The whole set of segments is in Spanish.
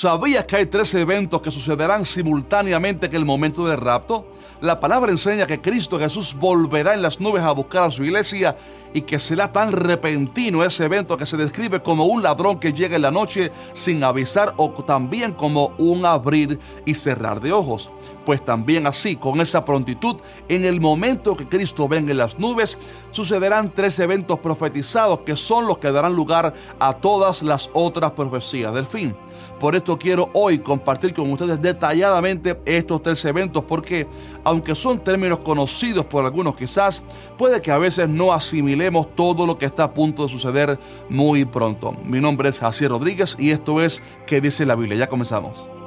¿Sabías que hay tres eventos que sucederán simultáneamente en el momento del rapto? La palabra enseña que Cristo Jesús volverá en las nubes a buscar a su iglesia y que será tan repentino ese evento que se describe como un ladrón que llega en la noche sin avisar o también como un abrir y cerrar de ojos. Pues también así, con esa prontitud, en el momento que Cristo venga en las nubes, sucederán tres eventos profetizados que son los que darán lugar a todas las otras profecías del fin. Por esto quiero hoy compartir con ustedes detalladamente estos tres eventos porque aunque son términos conocidos por algunos quizás, puede que a veces no asimilemos todo lo que está a punto de suceder muy pronto. Mi nombre es Jacier Rodríguez y esto es ¿Qué dice la Biblia? Ya comenzamos.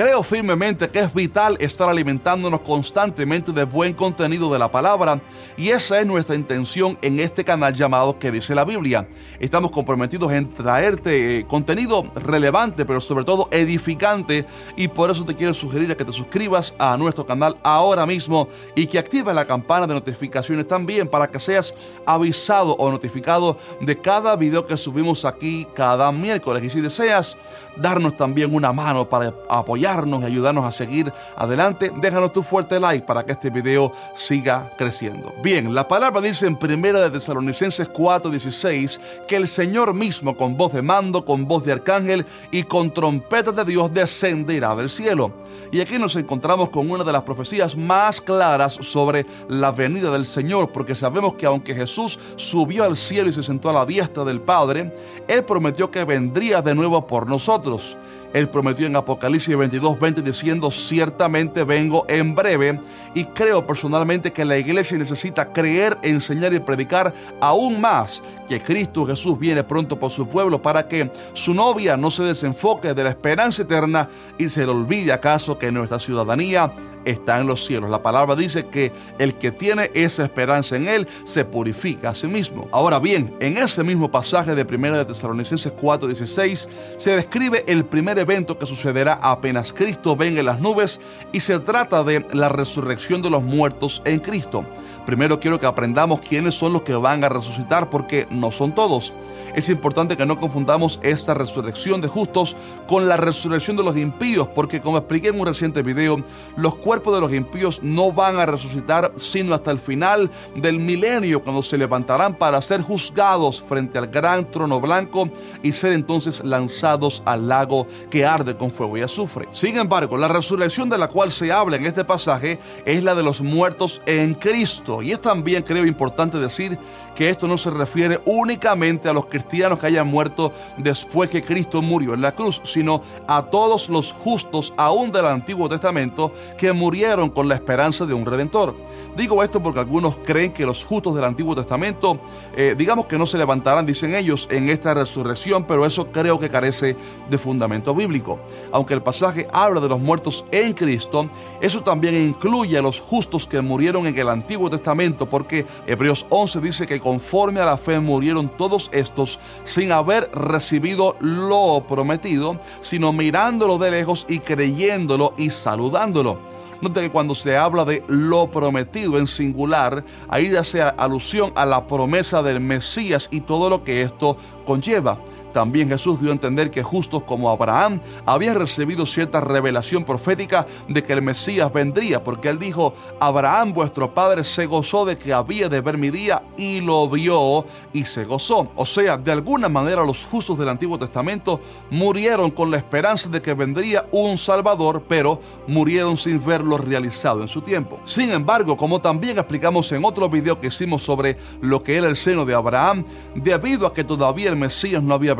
Creo firmemente que es vital estar alimentándonos constantemente de buen contenido de la palabra y esa es nuestra intención en este canal llamado que dice la Biblia. Estamos comprometidos en traerte eh, contenido relevante pero sobre todo edificante y por eso te quiero sugerir que te suscribas a nuestro canal ahora mismo y que actives la campana de notificaciones también para que seas avisado o notificado de cada video que subimos aquí cada miércoles y si deseas darnos también una mano para apoyar y ayudarnos a seguir adelante, déjanos tu fuerte like para que este video siga creciendo. Bien, la palabra dice en primera de Tesalonicenses 4:16 que el Señor mismo con voz de mando, con voz de arcángel y con trompetas de Dios descenderá del cielo. Y aquí nos encontramos con una de las profecías más claras sobre la venida del Señor, porque sabemos que aunque Jesús subió al cielo y se sentó a la diestra del Padre, Él prometió que vendría de nuevo por nosotros. Él prometió en Apocalipsis 22:20 diciendo, ciertamente vengo en breve y creo personalmente que la iglesia necesita creer, enseñar y predicar aún más que Cristo Jesús viene pronto por su pueblo para que su novia no se desenfoque de la esperanza eterna y se le olvide acaso que nuestra ciudadanía está en los cielos. La palabra dice que el que tiene esa esperanza en él se purifica a sí mismo. Ahora bien, en ese mismo pasaje de 1 de Tesalonicenses 4:16 se describe el primer evento que sucederá apenas Cristo venga en las nubes y se trata de la resurrección de los muertos en Cristo. Primero quiero que aprendamos quiénes son los que van a resucitar porque no son todos. Es importante que no confundamos esta resurrección de justos con la resurrección de los impíos porque como expliqué en un reciente video, los cuerpos de los impíos no van a resucitar sino hasta el final del milenio cuando se levantarán para ser juzgados frente al gran trono blanco y ser entonces lanzados al lago que arde con fuego y azufre. Sin embargo, la resurrección de la cual se habla en este pasaje es la de los muertos en Cristo. Y es también, creo, importante decir que esto no se refiere únicamente a los cristianos que hayan muerto después que Cristo murió en la cruz, sino a todos los justos aún del Antiguo Testamento que murieron con la esperanza de un redentor. Digo esto porque algunos creen que los justos del Antiguo Testamento, eh, digamos que no se levantarán, dicen ellos, en esta resurrección, pero eso creo que carece de fundamento bíblico. Aunque el pasaje habla de los muertos en Cristo, eso también incluye a los justos que murieron en el Antiguo Testamento, porque Hebreos 11 dice que conforme a la fe murieron todos estos sin haber recibido lo prometido, sino mirándolo de lejos y creyéndolo y saludándolo. Nota que cuando se habla de lo prometido en singular, ahí ya sea alusión a la promesa del Mesías y todo lo que esto conlleva. También Jesús dio a entender que justos como Abraham habían recibido cierta revelación profética de que el Mesías vendría, porque él dijo, Abraham vuestro padre se gozó de que había de ver mi día y lo vio y se gozó. O sea, de alguna manera los justos del Antiguo Testamento murieron con la esperanza de que vendría un Salvador, pero murieron sin verlo realizado en su tiempo. Sin embargo, como también explicamos en otro video que hicimos sobre lo que era el seno de Abraham, debido a que todavía el Mesías no había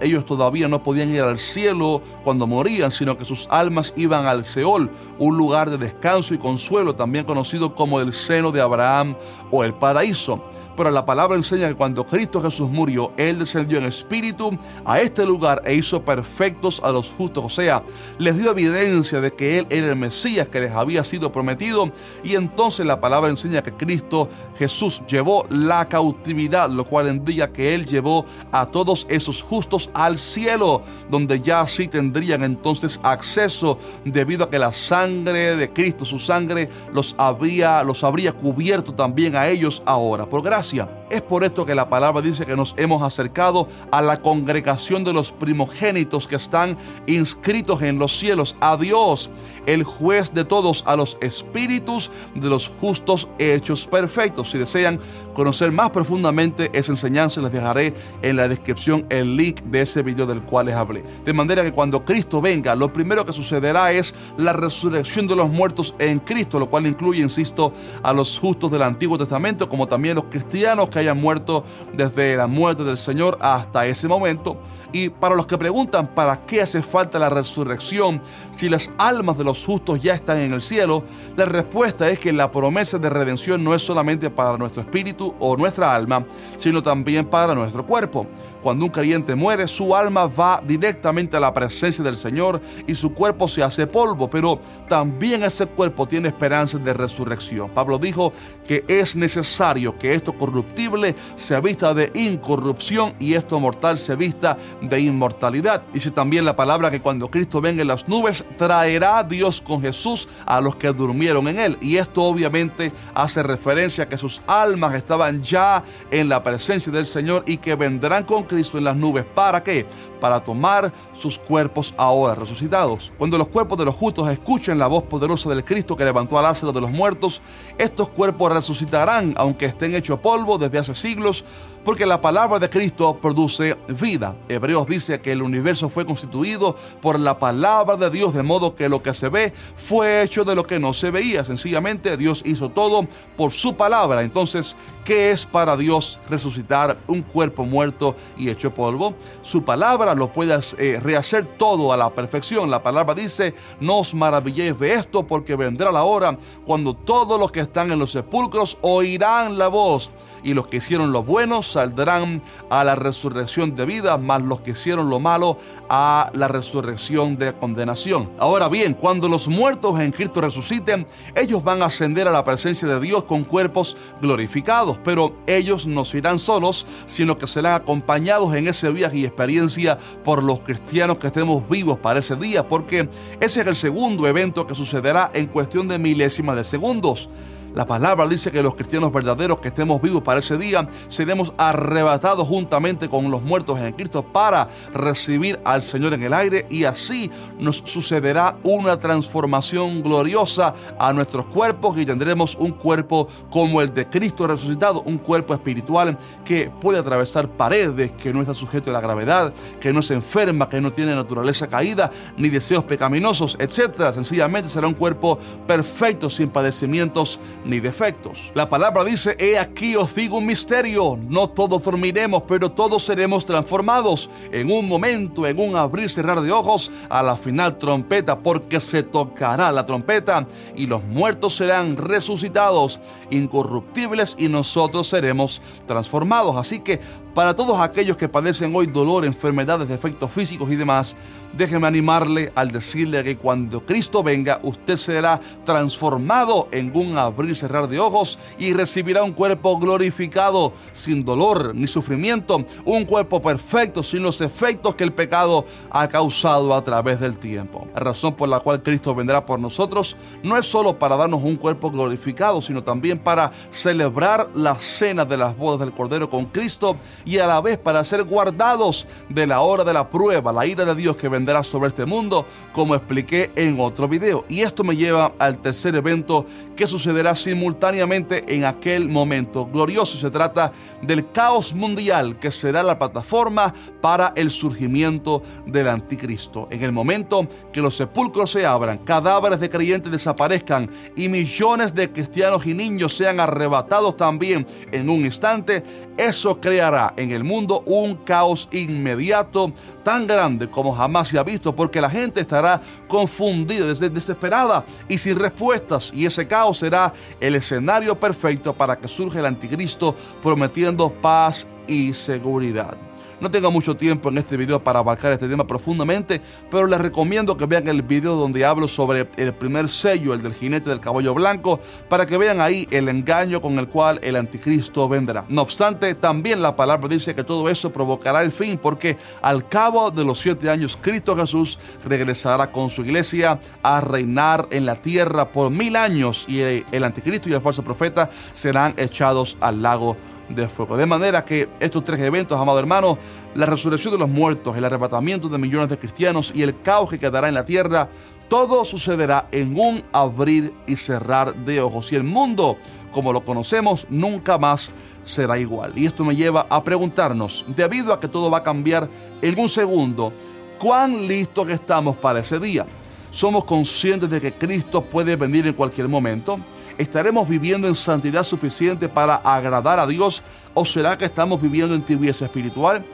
ellos todavía no podían ir al cielo cuando morían, sino que sus almas iban al Seol, un lugar de descanso y consuelo, también conocido como el seno de Abraham o el paraíso. Pero la palabra enseña que cuando Cristo Jesús murió, Él descendió en espíritu a este lugar e hizo perfectos a los justos, o sea, les dio evidencia de que Él era el Mesías que les había sido prometido y entonces la palabra enseña que Cristo Jesús llevó la cautividad, lo cual indica que Él llevó a todos esos justos al cielo, donde ya sí tendrían entonces acceso debido a que la sangre de Cristo, su sangre, los había, los habría cubierto también a ellos ahora, por gracia. Rusia es por esto que la palabra dice que nos hemos acercado a la congregación de los primogénitos que están inscritos en los cielos, a Dios, el juez de todos, a los espíritus de los justos hechos perfectos. Si desean conocer más profundamente esa enseñanza, les dejaré en la descripción el link de ese video del cual les hablé. De manera que cuando Cristo venga, lo primero que sucederá es la resurrección de los muertos en Cristo, lo cual incluye, insisto, a los justos del Antiguo Testamento, como también los cristianos que hayan muerto desde la muerte del Señor hasta ese momento. Y para los que preguntan para qué hace falta la resurrección si las almas de los justos ya están en el cielo, la respuesta es que la promesa de redención no es solamente para nuestro espíritu o nuestra alma, sino también para nuestro cuerpo. Cuando un creyente muere, su alma va directamente a la presencia del Señor y su cuerpo se hace polvo, pero también ese cuerpo tiene esperanzas de resurrección. Pablo dijo que es necesario que esto corruptible se vista de incorrupción y esto mortal se vista de inmortalidad. Dice también la palabra que cuando Cristo venga en las nubes, traerá Dios con Jesús a los que durmieron en él. Y esto obviamente hace referencia a que sus almas estaban ya en la presencia del Señor y que vendrán con Cristo en las nubes. ¿Para qué? Para tomar sus cuerpos ahora resucitados. Cuando los cuerpos de los justos escuchen la voz poderosa del Cristo que levantó a Lázaro de los muertos, estos cuerpos resucitarán, aunque estén hechos polvo desde hace siglos, porque la palabra de Cristo produce vida. Hebreos dice que el universo fue constituido por la palabra de Dios, de modo que lo que se ve fue hecho de lo que no se veía. Sencillamente Dios hizo todo por su palabra. Entonces, ¿qué es para Dios resucitar un cuerpo muerto y hecho polvo? Su palabra lo puede eh, rehacer todo a la perfección. La palabra dice, no os maravilléis de esto porque vendrá la hora cuando todos los que están en los sepulcros oirán la voz y los que hicieron lo bueno saldrán a la resurrección de vida, más los que hicieron lo malo a la resurrección de condenación. Ahora bien, cuando los muertos en Cristo resuciten, ellos van a ascender a la presencia de Dios con cuerpos glorificados, pero ellos no se irán solos, sino que serán acompañados en ese viaje y experiencia por los cristianos que estemos vivos para ese día, porque ese es el segundo evento que sucederá en cuestión de milésimas de segundos. La palabra dice que los cristianos verdaderos que estemos vivos para ese día seremos arrebatados juntamente con los muertos en Cristo para recibir al Señor en el aire y así nos sucederá una transformación gloriosa a nuestros cuerpos y tendremos un cuerpo como el de Cristo resucitado, un cuerpo espiritual que puede atravesar paredes, que no está sujeto a la gravedad, que no se enferma, que no tiene naturaleza caída ni deseos pecaminosos, etc. Sencillamente será un cuerpo perfecto sin padecimientos ni defectos. La palabra dice, he aquí os digo un misterio, no todos dormiremos, pero todos seremos transformados en un momento, en un abrir y cerrar de ojos, a la final trompeta, porque se tocará la trompeta y los muertos serán resucitados, incorruptibles y nosotros seremos transformados. Así que para todos aquellos que padecen hoy dolor, enfermedades, defectos físicos y demás, déjeme animarle al decirle que cuando Cristo venga, usted será transformado en un abrir y cerrar de ojos y recibirá un cuerpo glorificado, sin dolor ni sufrimiento, un cuerpo perfecto, sin los efectos que el pecado ha causado a través del tiempo. La razón por la cual Cristo vendrá por nosotros no es solo para darnos un cuerpo glorificado, sino también para celebrar la cena de las bodas del Cordero con Cristo y a la vez para ser guardados de la hora de la prueba, la ira de Dios que vendrá sobre este mundo, como expliqué en otro video. Y esto me lleva al tercer evento que sucederá simultáneamente en aquel momento glorioso. Se trata del caos mundial que será la plataforma para el surgimiento del anticristo. En el momento que los sepulcros se abran, cadáveres de creyentes desaparezcan y millones de cristianos y niños sean arrebatados también en un instante, eso creará en el mundo un caos inmediato tan grande como jamás se ha visto, porque la gente estará confundida, desesperada y sin respuestas, y ese caos será el escenario perfecto para que surja el anticristo prometiendo paz y seguridad. No tengo mucho tiempo en este video para abarcar este tema profundamente, pero les recomiendo que vean el video donde hablo sobre el primer sello, el del jinete del caballo blanco, para que vean ahí el engaño con el cual el anticristo vendrá. No obstante, también la palabra dice que todo eso provocará el fin, porque al cabo de los siete años, Cristo Jesús regresará con su iglesia a reinar en la tierra por mil años y el anticristo y el falso profeta serán echados al lago de fuego. De manera que estos tres eventos, amado hermano, la resurrección de los muertos, el arrebatamiento de millones de cristianos y el caos que quedará en la tierra, todo sucederá en un abrir y cerrar de ojos. Y el mundo, como lo conocemos, nunca más será igual. Y esto me lleva a preguntarnos, debido a que todo va a cambiar en un segundo, ¿cuán listos estamos para ese día? ¿Somos conscientes de que Cristo puede venir en cualquier momento? ¿Estaremos viviendo en santidad suficiente para agradar a Dios o será que estamos viviendo en tibieza espiritual?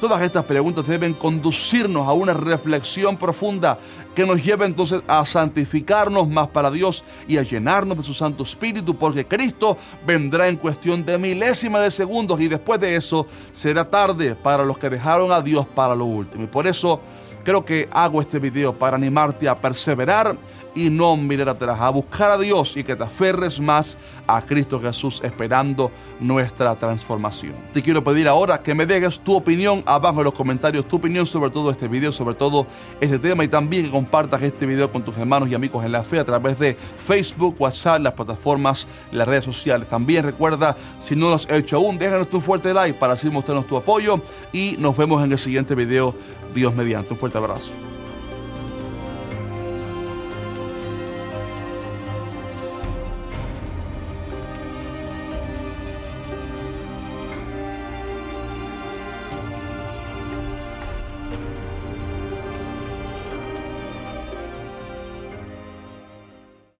Todas estas preguntas deben conducirnos a una reflexión profunda que nos lleve entonces a santificarnos más para Dios y a llenarnos de su Santo Espíritu, porque Cristo vendrá en cuestión de milésimas de segundos y después de eso será tarde para los que dejaron a Dios para lo último. Y por eso creo que hago este video para animarte a perseverar y no mirar atrás, a buscar a Dios y que te aferres más a Cristo Jesús esperando nuestra transformación. Te quiero pedir ahora que me dejes tu opinión abajo en los comentarios, tu opinión sobre todo este video, sobre todo este tema y también que compartas este video con tus hermanos y amigos en la fe a través de Facebook, WhatsApp, las plataformas, las redes sociales. También recuerda, si no lo has hecho aún, déjanos tu fuerte like para así mostrarnos tu apoyo y nos vemos en el siguiente video Dios mediante. Un fuerte abrazo.